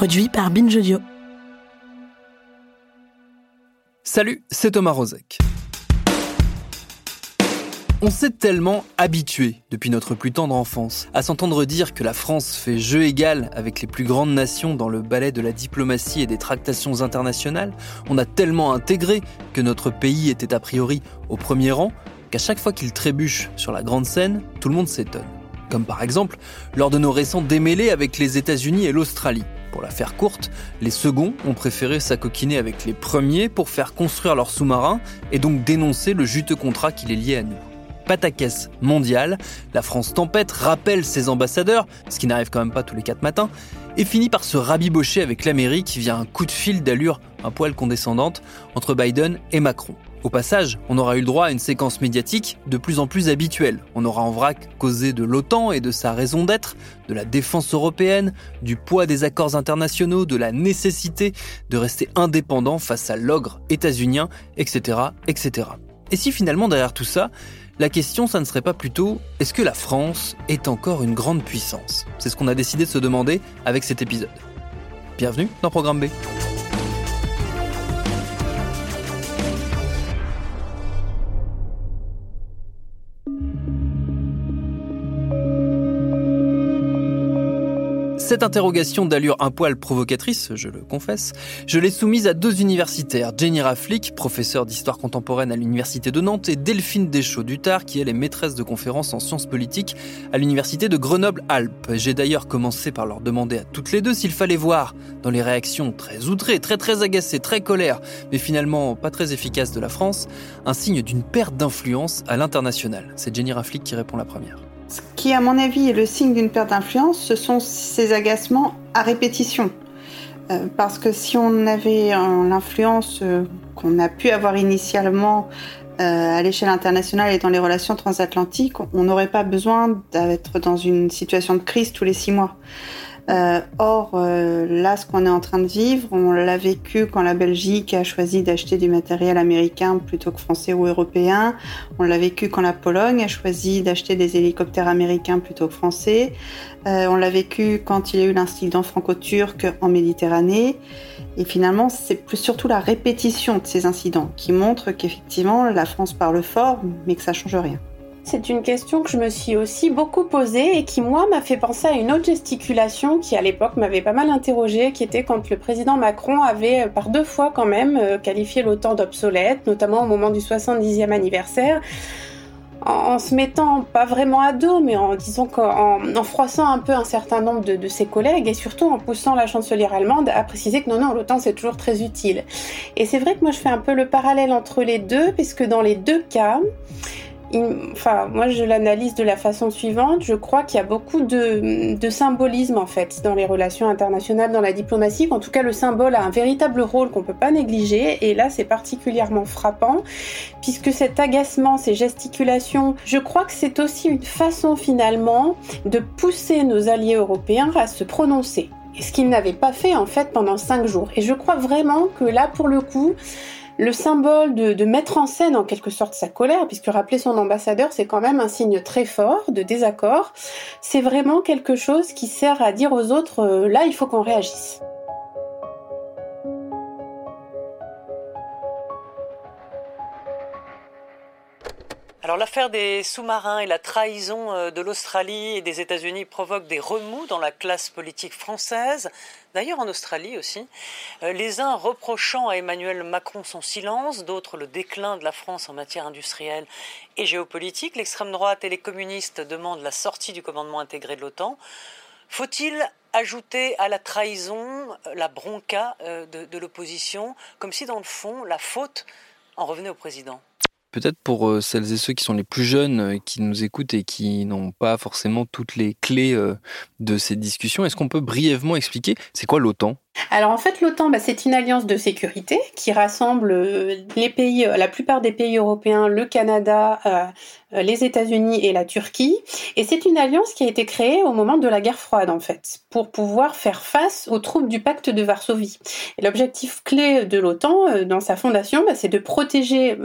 Produit par Binge. Salut, c'est Thomas Rozek. On s'est tellement habitué, depuis notre plus tendre enfance, à s'entendre dire que la France fait jeu égal avec les plus grandes nations dans le ballet de la diplomatie et des tractations internationales, on a tellement intégré que notre pays était a priori au premier rang, qu'à chaque fois qu'il trébuche sur la grande scène, tout le monde s'étonne. Comme par exemple lors de nos récents démêlés avec les États-Unis et l'Australie. Pour la faire courte, les seconds ont préféré s'acoquiner avec les premiers pour faire construire leurs sous-marins et donc dénoncer le juteux contrat qui les liait à nous pataquès mondial. La France tempête, rappelle ses ambassadeurs, ce qui n'arrive quand même pas tous les quatre matins, et finit par se rabibocher avec l'Amérique via un coup de fil d'allure un poil condescendante entre Biden et Macron. Au passage, on aura eu le droit à une séquence médiatique de plus en plus habituelle. On aura en vrac causé de l'OTAN et de sa raison d'être, de la défense européenne, du poids des accords internationaux, de la nécessité de rester indépendant face à l'ogre états-unien, etc., etc. Et si finalement derrière tout ça, la question, ça ne serait pas plutôt est-ce que la France est encore une grande puissance? C'est ce qu'on a décidé de se demander avec cet épisode. Bienvenue dans Programme B. Cette interrogation d'allure un poil provocatrice, je le confesse, je l'ai soumise à deux universitaires, Jenny Raflick, professeure d'histoire contemporaine à l'université de Nantes, et Delphine Deschaux-Dutard, qui elle est maîtresse de conférences en sciences politiques à l'université de Grenoble-Alpes. J'ai d'ailleurs commencé par leur demander à toutes les deux s'il fallait voir, dans les réactions très outrées, très très agacées, très colères, mais finalement pas très efficaces de la France, un signe d'une perte d'influence à l'international. C'est Jenny Raflick qui répond la première. Ce qui, à mon avis, est le signe d'une perte d'influence, ce sont ces agacements à répétition. Euh, parce que si on avait l'influence euh, qu'on a pu avoir initialement euh, à l'échelle internationale et dans les relations transatlantiques, on n'aurait pas besoin d'être dans une situation de crise tous les six mois. Euh, or, euh, là, ce qu'on est en train de vivre, on l'a vécu quand la Belgique a choisi d'acheter du matériel américain plutôt que français ou européen. On l'a vécu quand la Pologne a choisi d'acheter des hélicoptères américains plutôt que français. Euh, on l'a vécu quand il y a eu l'incident franco-turc en Méditerranée. Et finalement, c'est surtout la répétition de ces incidents qui montre qu'effectivement, la France parle fort, mais que ça change rien. C'est une question que je me suis aussi beaucoup posée et qui, moi, m'a fait penser à une autre gesticulation qui, à l'époque, m'avait pas mal interrogée, qui était quand le président Macron avait, euh, par deux fois quand même, euh, qualifié l'OTAN d'obsolète, notamment au moment du 70e anniversaire en, se mettant pas vraiment à dos, mais en disant qu'en en froissant un peu un certain nombre de, de, ses collègues et surtout en poussant la chancelière allemande à préciser que non, non, l'OTAN c'est toujours très utile. Et c'est vrai que moi je fais un peu le parallèle entre les deux, puisque dans les deux cas, enfin, moi je l'analyse de la façon suivante. Je crois qu'il y a beaucoup de, symbolisme en fait dans les relations internationales, dans la diplomatie. En tout cas, le symbole a un véritable rôle qu'on peut pas négliger. Et là, c'est particulièrement frappant puisque cet agacement, ces gesticulations, je crois que c'est aussi une façon finalement de pousser nos alliés européens à se prononcer. Ce qu'ils n'avaient pas fait en fait pendant cinq jours. Et je crois vraiment que là, pour le coup, le symbole de, mettre en scène en quelque sorte sa colère, puisque rappeler son ambassadeur, c'est quand même un signe très fort de désaccord. C'est vraiment quelque chose qui sert à dire aux autres, euh, là, il faut qu'on réagisse. Alors l'affaire des sous-marins et la trahison euh, de l'Australie et des États-Unis provoquent des remous dans la classe politique française, d'ailleurs en Australie aussi. Euh, les uns reprochant à Emmanuel Macron son silence, d'autres le déclin de la France en matière industrielle et géopolitique. L'extrême droite et les communistes demandent la sortie du commandement intégré de l'OTAN. Faut-il ajouter à la trahison euh, la bronca de, de l'opposition, comme si dans le fond la faute en revenait au président? Peut-être pour euh, celles et ceux qui sont les plus jeunes, euh, qui nous écoutent et qui n'ont pas forcément toutes les clés euh, de ces discussions, est-ce qu'on peut brièvement expliquer c'est quoi l'OTAN? Alors en fait, l'OTAN, bah, c'est une alliance de sécurité qui rassemble les pays, la plupart des pays européens, le Canada, les États-Unis et la Turquie. Et c'est une alliance qui a été créée au moment de la guerre froide, en fait, pour pouvoir faire face aux troupes du pacte de Varsovie. L'objectif clé de l'OTAN, dans sa fondation, bah, c'est de protéger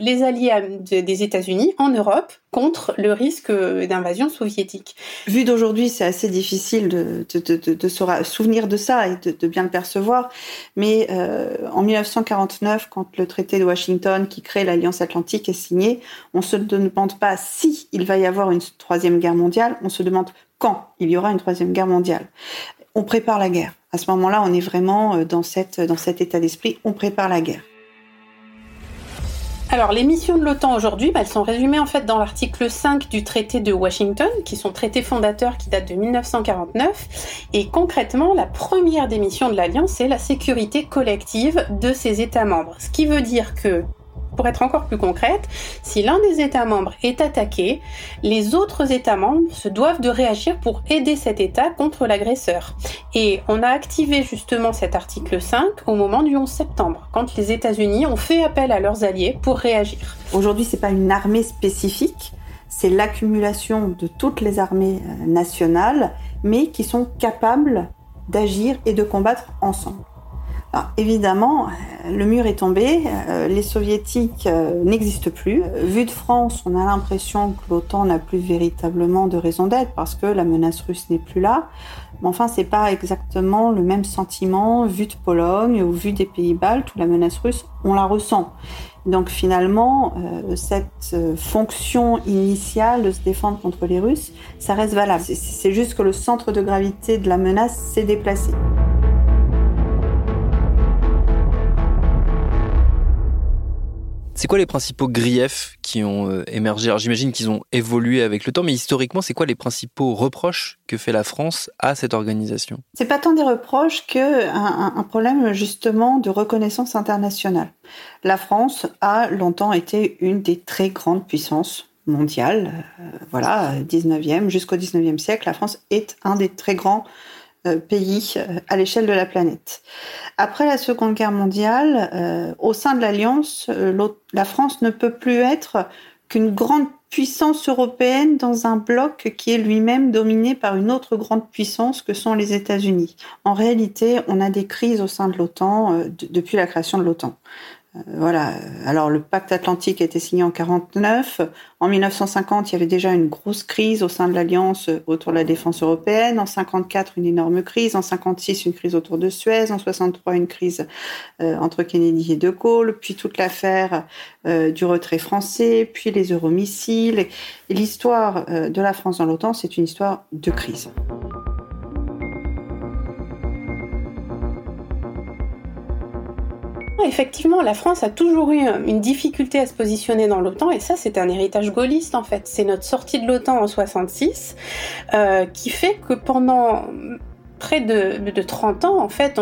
les alliés des États-Unis en Europe contre le risque d'invasion soviétique. Vu d'aujourd'hui, c'est assez difficile de, se souvenir de ça et de, bien percevoir. Mais euh, en 1949, quand le traité de Washington qui crée l'Alliance Atlantique est signé, on se demande pas si il va y avoir une troisième guerre mondiale, on se demande quand il y aura une troisième guerre mondiale. On prépare la guerre. À ce moment-là, on est vraiment euh, dans, cette, dans cet état d'esprit, on prépare la guerre. Alors, les missions de l'OTAN aujourd'hui, bah, elles sont résumées en fait dans l'article 5 du traité de Washington, qui sont traités fondateurs qui datent de 1949. Et concrètement, la première des missions de l'Alliance, c'est la sécurité collective de ses États membres. Ce qui veut dire que pour être encore plus concrète, si l'un des États membres est attaqué, les autres États membres se doivent de réagir pour aider cet État contre l'agresseur. Et on a activé justement cet article 5 au moment du 11 septembre, quand les États-Unis ont fait appel à leurs alliés pour réagir. Aujourd'hui, c'est pas une armée spécifique, c'est l'accumulation de toutes les armées euh, nationales, mais qui sont capables d'agir et de combattre ensemble. Alors, évidemment, euh, le mur est tombé, euh, les soviétiques euh, n'existent plus. Vu de France, on a l'impression que l'OTAN n'a plus véritablement de raison d'être parce que la menace russe n'est plus là. Mais enfin, c'est pas exactement le même sentiment vu de Pologne ou vu des pays baltes où la menace russe, on la ressent. Donc finalement, cette fonction initiale de se défendre contre les Russes, ça reste valable. C'est juste que le centre de gravité de la menace s'est déplacé. C'est quoi les principaux griefs qui ont euh, émergé? Alors j'imagine qu'ils ont évolué avec le temps, mais historiquement, c'est quoi les principaux reproches que fait la France à cette organisation? C'est pas tant des reproches que un, problème justement de reconnaissance internationale. La France a longtemps été une des très grandes puissances mondiales. Euh, voilà, 19e jusqu'au 19e siècle, la France est un des très grands pays euh, à l'échelle de la planète. Après la Seconde Guerre mondiale, euh, au sein de l'Alliance, la France ne peut plus être qu'une grande puissance européenne dans un bloc qui est lui-même dominé par une autre grande puissance que sont les États-Unis. En réalité, on a des crises au sein de l'OTAN depuis la création de l'OTAN. Euh, voilà. Alors le pacte atlantique a été signé en 49. En 1950, il y avait déjà une grosse crise au sein de l'alliance autour de la défense européenne. En 54, une énorme crise. En 56, une crise autour de Suez. En 63, une crise euh, entre Kennedy et De Gaulle. Puis toute l'affaire euh, du retrait français. Puis les euromissiles. Et l'histoire de la France dans l'OTAN, c'est une histoire de crise. Effectivement, la France a toujours eu une difficulté à se positionner dans l'OTAN, et ça, c'est un héritage gaulliste en fait. C'est notre sortie de l'OTAN en 66 euh, qui fait que pendant près de, 30 ans, en fait,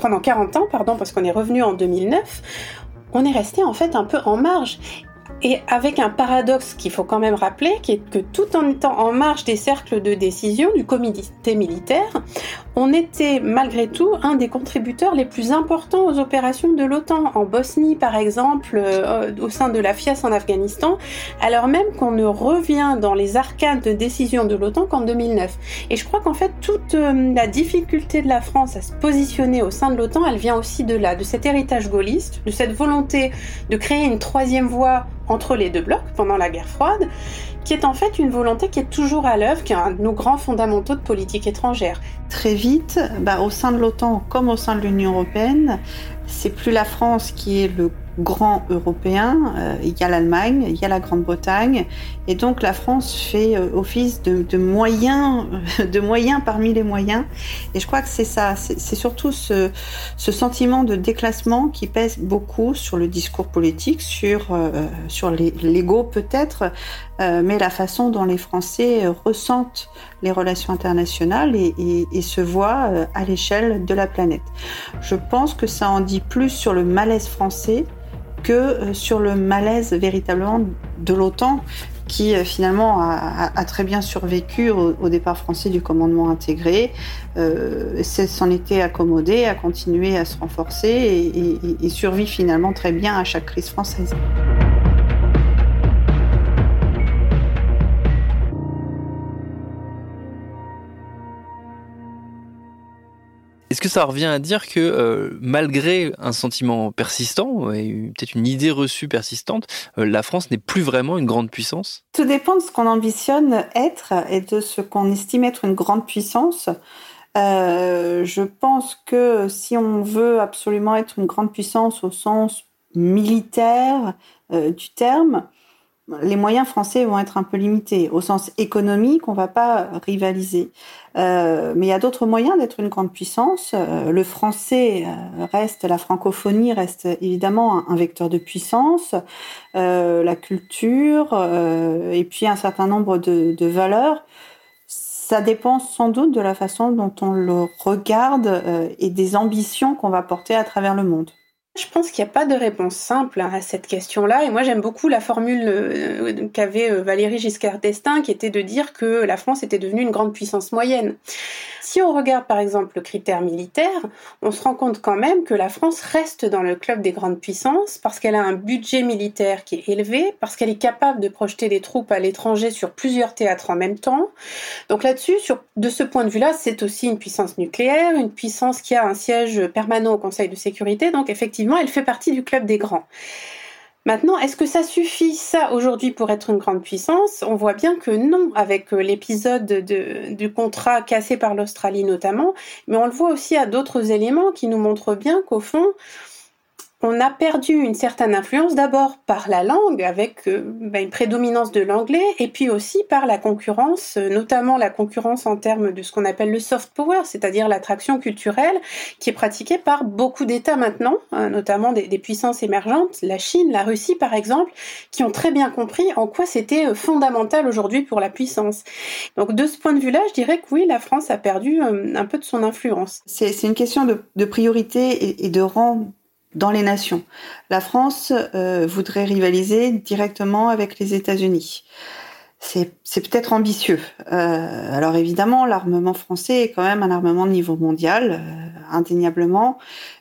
pendant 40 ans, pardon, parce qu'on est revenu en 2009, on est resté en fait un peu en marge. Et avec un paradoxe qu'il faut quand même rappeler, qui est que tout en étant en marge des cercles de décision du comité militaire, on était malgré tout un des contributeurs les plus importants aux opérations de l'OTAN. En Bosnie, par exemple, euh, au sein de la FIAS en Afghanistan, alors même qu'on ne revient dans les arcades de décision de l'OTAN qu'en 2009. Et je crois qu'en fait, toute euh, la difficulté de la France à se positionner au sein de l'OTAN, elle vient aussi de là, de cet héritage gaulliste, de cette volonté de créer une troisième voie entre les deux blocs pendant la guerre froide, qui est en fait une volonté qui est toujours à l'œuvre, qui est un de nos grands fondamentaux de politique étrangère. Très vite, bah, au sein de l'OTAN comme au sein de l'Union européenne, c'est plus la France qui est le grand européen, euh, il y a l'Allemagne, il y a la Grande-Bretagne, et donc la France fait euh, office de, de, moyens, de moyens parmi les moyens. Et je crois que c'est ça, c'est surtout ce, sentiment de déclassement qui pèse beaucoup sur le discours politique, sur, euh, sur l'ego peut-être, mais la façon dont les Français ressentent les relations internationales et, et, et se voient à l'échelle de la planète. Je pense que ça en dit plus sur le malaise français que sur le malaise véritablement de l'OTAN qui euh, finalement a, très bien survécu au, départ français du commandement intégré, euh, s'en était accommodé, a continué à se renforcer et survit finalement très bien à chaque crise française. Est-ce que ça revient à dire que euh, malgré un sentiment persistant et peut-être une idée reçue persistante, euh, la France n'est plus vraiment une grande puissance? Tout dépend de ce qu'on ambitionne être et de ce qu'on estime être une grande puissance. Euh, je pense que si on veut absolument être une grande puissance au sens militaire du terme, les moyens français vont être un peu limités. Au sens économique, on ne va pas rivaliser. Euh, mais il y a d'autres moyens d'être une grande puissance. Euh, le français euh, reste, la francophonie reste évidemment un, vecteur de puissance, la culture, et puis un certain nombre de, de, valeurs. Ça dépend sans doute de la façon dont on le regarde et des ambitions qu'on va porter à travers le monde. Je pense qu'il n'y a pas de réponse simple à cette question-là. Et moi, j'aime beaucoup la formule euh, qu'avait euh, Valérie Giscard d'Estaing, qui était de dire que la France était devenue une grande puissance moyenne. Si on regarde par exemple le critère militaire, on se rend compte quand même que la France reste dans le club des grandes puissances parce qu'elle a un budget militaire qui est élevé, parce qu'elle est capable de projeter des troupes à l'étranger sur plusieurs théâtres en même temps. Donc là-dessus, de ce point de vue-là, c'est aussi une puissance nucléaire, une puissance qui a un siège permanent au Conseil de sécurité. Donc effectivement, elle fait partie du club des grands. Maintenant, est-ce que ça suffit ça aujourd'hui pour être une grande puissance? On voit bien que non, avec euh, l'épisode du contrat cassé par l'Australie notamment, mais on le voit aussi à d'autres éléments qui nous montrent bien qu'au fond, on a perdu une certaine influence d'abord par la langue, avec euh, bah, une prédominance de l'anglais, et puis aussi par la concurrence, euh, notamment la concurrence en termes de ce qu'on appelle le soft power, c'est-à-dire l'attraction culturelle, qui est pratiquée par beaucoup d'États maintenant, hein, notamment des, puissances émergentes, la Chine, la Russie par exemple, qui ont très bien compris en quoi c'était euh, fondamental aujourd'hui pour la puissance. Donc de ce point de vue-là, je dirais que oui, la France a perdu un peu de son influence. C'est une question de, priorité et de rang dans les nations. La France euh, voudrait rivaliser directement avec les États-Unis. C'est peut-être ambitieux. Euh, alors évidemment, l'armement français est quand même un armement de niveau mondial, euh, indéniablement.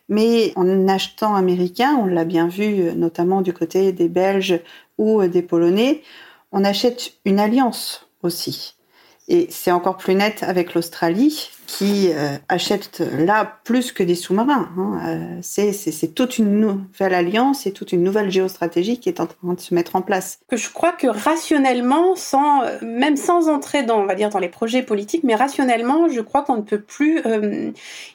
Mais en achetant américain, on l'a bien vu, notamment du côté des Belges ou des Polonais, on achète une alliance aussi. Et c'est encore plus net avec l'Australie, qui euh, achète là plus que des sous-marins. Hein. Euh, c'est toute une nouvelle alliance et toute une nouvelle géostratégie qui est en train de se mettre en place. Que je crois que rationnellement, sans, euh, même sans entrer dans, on va dire, dans les projets politiques, mais rationnellement, je crois qu'on ne peut plus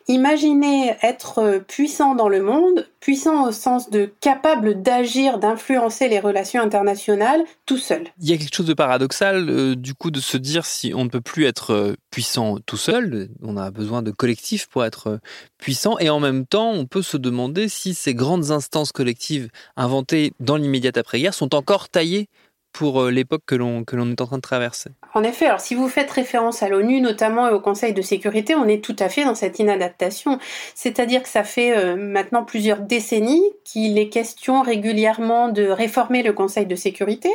imaginer être puissant dans le monde, puissant au sens de capable d'agir, d'influencer les relations internationales tout seul. Il y a quelque chose de paradoxal, du coup, de se dire si on ne peut plus être puissant tout seul, on a besoin de collectifs pour être euh, puissant, et en même temps, on peut se demander si ces grandes instances collectives inventées dans l'immédiate après-guerre sont encore taillées pour euh, l'époque que l'on est en train de traverser. En effet, alors si vous faites référence à l'ONU notamment et au Conseil de sécurité, on est tout à fait dans cette inadaptation. C'est-à-dire que ça fait euh, maintenant plusieurs décennies qu'il est question régulièrement de réformer le Conseil de sécurité,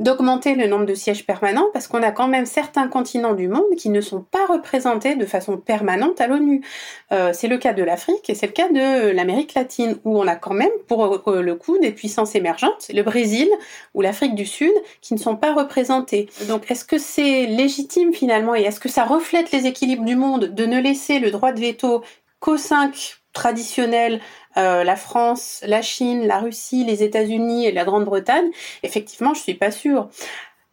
d'augmenter le nombre de sièges permanents, parce qu'on a quand même certains continents du monde qui ne sont pas représentés de façon permanente à l'ONU. Euh, c'est le cas de l'Afrique et c'est le cas de l'Amérique latine, où on a quand même pour le coup des puissances émergentes, le Brésil ou l'Afrique du Sud, qui ne sont pas représentés. Donc est-ce que c'est légitime finalement et est-ce que ça reflète les équilibres du monde de ne laisser le droit de veto qu'aux cinq traditionnels, euh, la France, la Chine, la Russie, les États-Unis et la Grande-Bretagne? Effectivement, je suis pas sûre.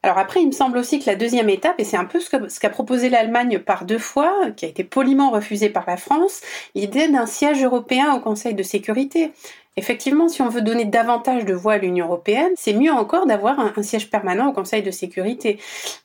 Alors après, il me semble aussi que la deuxième étape, et c'est un peu ce qu'a proposé l'Allemagne par deux fois, qui a été poliment refusé par la France, l'idée d'un siège européen au Conseil de sécurité. Effectivement, si on veut donner davantage de voix à l'Union européenne, c'est mieux encore d'avoir un, siège permanent au Conseil de sécurité.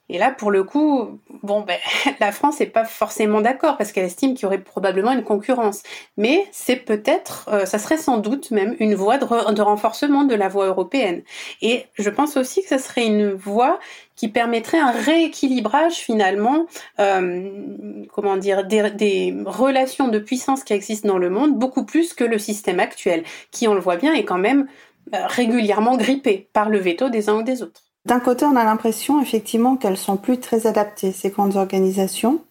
Et là, pour le coup, bon, ben, la France n'est pas forcément d'accord parce qu'elle estime qu'il y aurait probablement une concurrence. Mais c'est peut-être, euh, ça serait sans doute même une voie de, renforcement de la voie européenne. Et je pense aussi que ça serait une voie qui permettrait un rééquilibrage finalement, euh, comment dire, des, des, relations de puissance qui existent dans le monde beaucoup plus que le système actuel, qui on le voit bien est quand même régulièrement grippées par le veto des uns ou des autres. D'un côté, on a l'impression effectivement qu'elles sont plus très adaptées, ces grandes organisations.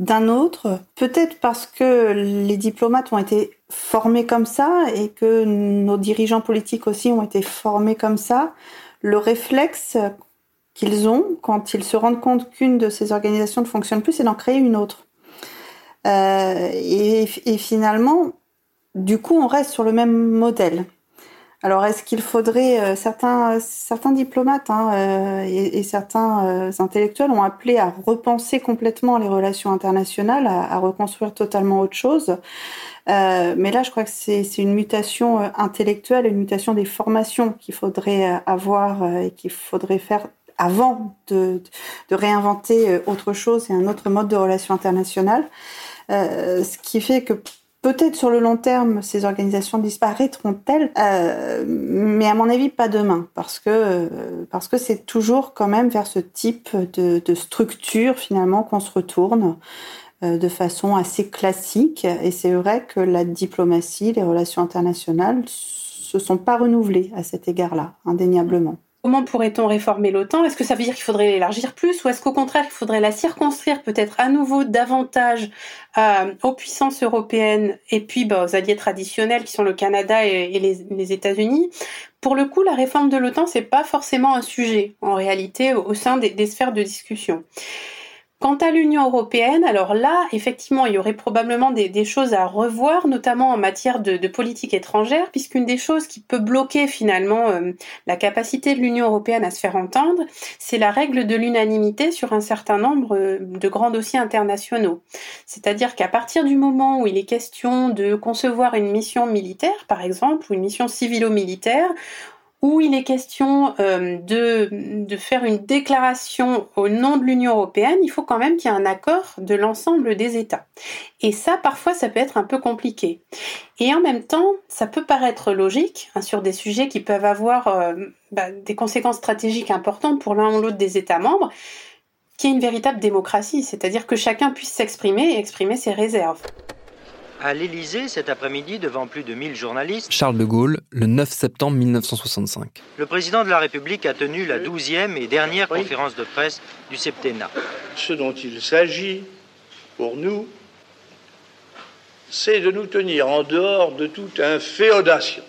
D'un autre, peut-être parce que les diplomates ont été formés comme ça et que nos dirigeants politiques aussi ont été formés comme ça, le réflexe qu'ils ont quand ils se rendent compte qu'une de ces organisations ne fonctionne plus, c'est d'en créer une autre. Euh, et, finalement, du coup, on reste sur le même modèle. Alors, est-ce qu'il faudrait euh, certains diplomates hein, euh, et, certains intellectuels ont appelé à repenser complètement les relations internationales, à reconstruire totalement autre chose. mais là, je crois que c'est une mutation intellectuelle, une mutation des formations qu'il faudrait avoir et qu'il faudrait faire avant de, réinventer autre chose et un autre mode de relation internationale. ce qui fait que Peut-être sur le long terme, ces organisations disparaîtront-elles, euh, mais à mon avis pas demain, parce que parce que c'est toujours quand même vers ce type de, de structure finalement qu'on se retourne euh, de façon assez classique. Et c'est vrai que la diplomatie, les relations internationales, se sont pas renouvelées à cet égard-là, indéniablement. Comment pourrait-on réformer l'OTAN? Est-ce que ça veut dire qu'il faudrait l'élargir plus ou est-ce qu'au contraire il faudrait la circonscrire peut-être à nouveau davantage euh, aux puissances européennes et puis bah, aux alliés traditionnels qui sont le Canada et, les, États-Unis? Pour le coup, la réforme de l'OTAN c'est pas forcément un sujet en réalité au, sein des, des sphères de discussion. Quant à l'Union européenne, alors là, effectivement, il y aurait probablement des, choses à revoir, notamment en matière de, politique étrangère, puisqu'une des choses qui peut bloquer finalement euh, la capacité de l'Union européenne à se faire entendre, c'est la règle de l'unanimité sur un certain nombre euh, de grands dossiers internationaux. C'est-à-dire qu'à partir du moment où il est question de concevoir une mission militaire, par exemple, ou une mission civilo-militaire, où il est question euh, de, faire une déclaration au nom de l'Union européenne, il faut quand même qu'il y ait un accord de l'ensemble des États. Et ça, parfois, ça peut être un peu compliqué. Et en même temps, ça peut paraître logique hein, sur des sujets qui peuvent avoir euh, bah, des conséquences stratégiques importantes pour l'un ou l'autre des États membres, qu'il y ait une véritable démocratie, c'est-à-dire que chacun puisse s'exprimer et exprimer ses réserves. À l'Élysée, cet après-midi, devant plus de 1000 journalistes, Charles de Gaulle, le 9 septembre 1965. Le président de la République a tenu la douzième et dernière conférence de presse du septennat. Ce dont il s'agit pour nous, c'est de nous tenir en dehors de toute inféodation.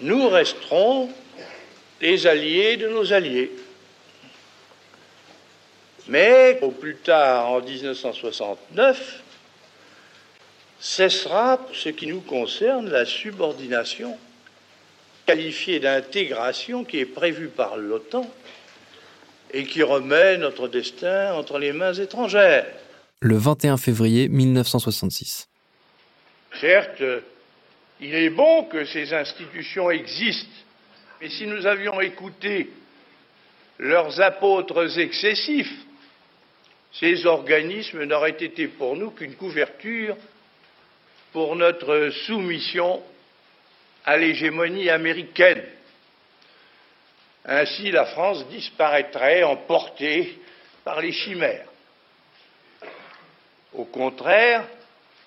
Nous resterons les alliés de nos alliés. Mais au plus tard, en 1969, cessera, pour ce qui nous concerne, la subordination qualifiée d'intégration qui est prévue par l'OTAN et qui remet notre destin entre les mains étrangères. Le 21 février 1966. Certes, il est bon que ces institutions existent, mais si nous avions écouté leurs apôtres excessifs, ces organismes n'auraient été pour nous qu'une couverture pour notre soumission à l'hégémonie américaine. Ainsi, la France disparaîtrait emportée par les chimères. Au contraire,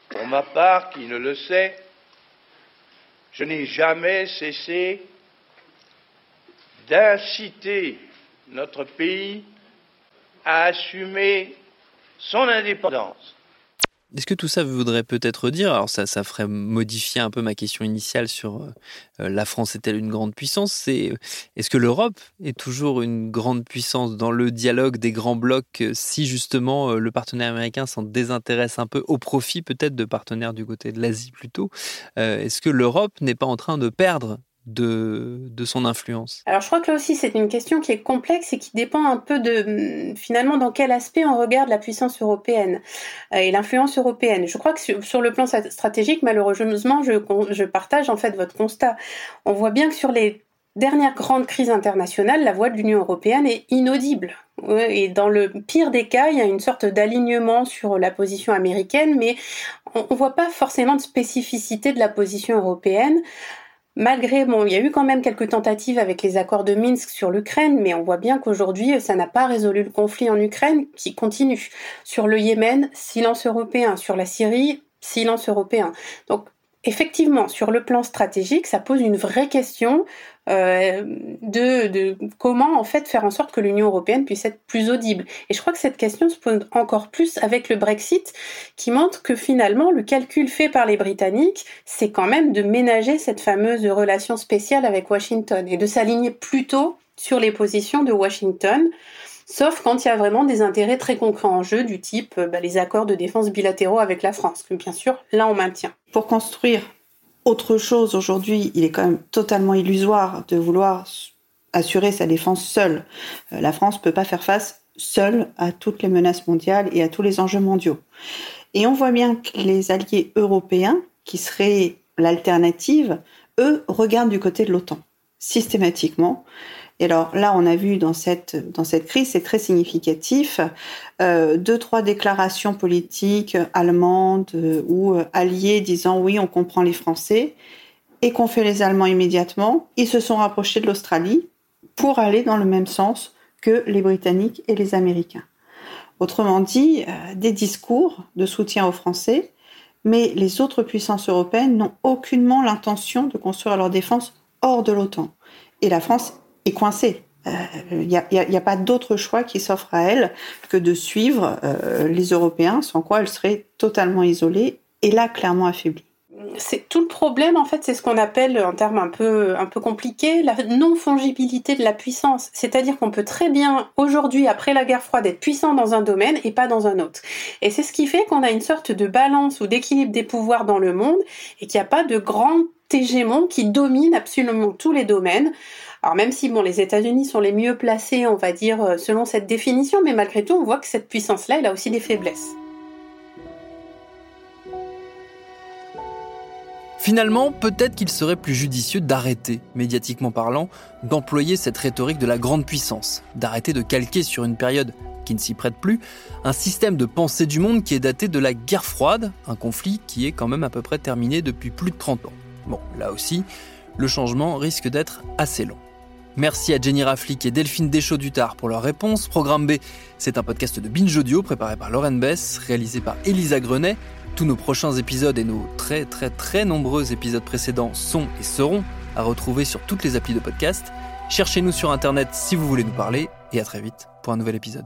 pour ma part, qui ne le sait, je n'ai jamais cessé d'inciter notre pays à assumer son indépendance est-ce que tout ça voudrait peut-être dire, alors ça, ferait modifier un peu ma question initiale sur euh, euh, la France est-elle une grande puissance C'est est-ce que l'Europe est toujours une grande puissance dans le dialogue des grands blocs si justement euh, le partenaire américain s'en désintéresse un peu au profit peut-être de partenaires du côté de l'Asie plutôt Est-ce que l'Europe n'est pas en train de perdre de, son influence Alors je crois que là aussi c'est une question qui est complexe et qui dépend un peu de finalement dans quel aspect on regarde la puissance européenne euh, et l'influence européenne. Je crois que sur, le plan stratégique, malheureusement, je, je partage en fait votre constat. On voit bien que sur les dernières grandes crises internationales, la voix de l'Union européenne est inaudible. Et dans le pire des cas, il y a une sorte d'alignement sur la position américaine, mais on ne voit pas forcément de spécificité de la position européenne malgré, bon, il y a eu quand même quelques tentatives avec les accords de Minsk sur l'Ukraine, mais on voit bien qu'aujourd'hui, ça n'a pas résolu le conflit en Ukraine qui continue. Sur le Yémen, silence européen. Sur la Syrie, silence européen. Donc, effectivement, sur le plan stratégique, ça pose une vraie question euh, de, comment en fait faire en sorte que l'Union européenne puisse être plus audible. Et je crois que cette question se pose encore plus avec le Brexit, qui montre que finalement le calcul fait par les Britanniques, c'est quand même de ménager cette fameuse relation spéciale avec Washington et de s'aligner plutôt sur les positions de Washington sauf quand il y a vraiment des intérêts très concrets en jeu, du type euh, bah, les accords de défense bilatéraux avec la France, que bien sûr, là on maintient. Pour construire autre chose aujourd'hui, il est quand même totalement illusoire de vouloir assurer sa défense seule. Euh, la France ne peut pas faire face seule à toutes les menaces mondiales et à tous les enjeux mondiaux. Et on voit bien que les alliés européens, qui seraient l'alternative, eux regardent du côté de l'OTAN, systématiquement. Et alors là, on a vu dans cette, crise, c'est très significatif, euh, deux, trois déclarations politiques allemandes euh, ou euh, alliées disant oui, on comprend les Français, et qu'ont fait les Allemands immédiatement. Ils se sont rapprochés de l'Australie pour aller dans le même sens que les Britanniques et les Américains. Autrement dit, euh, des discours de soutien aux Français, mais les autres puissances européennes n'ont aucunement l'intention de construire leur défense hors de l'OTAN. Et la France coincée. Il n'y a, pas d'autre choix qui s'offre à elle que de suivre euh, les Européens, sans quoi elle serait totalement isolée et là clairement affaiblie. C'est tout le problème en fait, c'est ce qu'on appelle en termes un peu un peu compliqués la non fongibilité de la puissance. C'est-à-dire qu'on peut très bien aujourd'hui après la guerre froide être puissant dans un domaine et pas dans un autre. Et c'est ce qui fait qu'on a une sorte de balance ou d'équilibre des pouvoirs dans le monde et qu'il n'y a pas de grand hégémon qui domine absolument tous les domaines. Alors même si bon, les États-Unis sont les mieux placés, on va dire, euh, selon cette définition, mais malgré tout, on voit que cette puissance-là, elle a aussi des faiblesses. Finalement, peut-être qu'il serait plus judicieux d'arrêter, médiatiquement parlant, d'employer cette rhétorique de la grande puissance, d'arrêter de calquer sur une période qui ne s'y prête plus, un système de pensée du monde qui est daté de la guerre froide, un conflit qui est quand même à peu près terminé depuis plus de 30 ans. Bon, là aussi, le changement risque d'être assez long. Merci à Jenny Raflick et Delphine Deschaux-Dutard pour leur réponse. Programme B, c'est un podcast de Binge Audio préparé par Lauren Bess, réalisé par Elisa Grenet. Tous nos prochains épisodes et nos très très très nombreux épisodes précédents sont et seront à retrouver sur toutes les applis de podcast. Cherchez-nous sur internet si vous voulez nous parler et à très vite pour un nouvel épisode.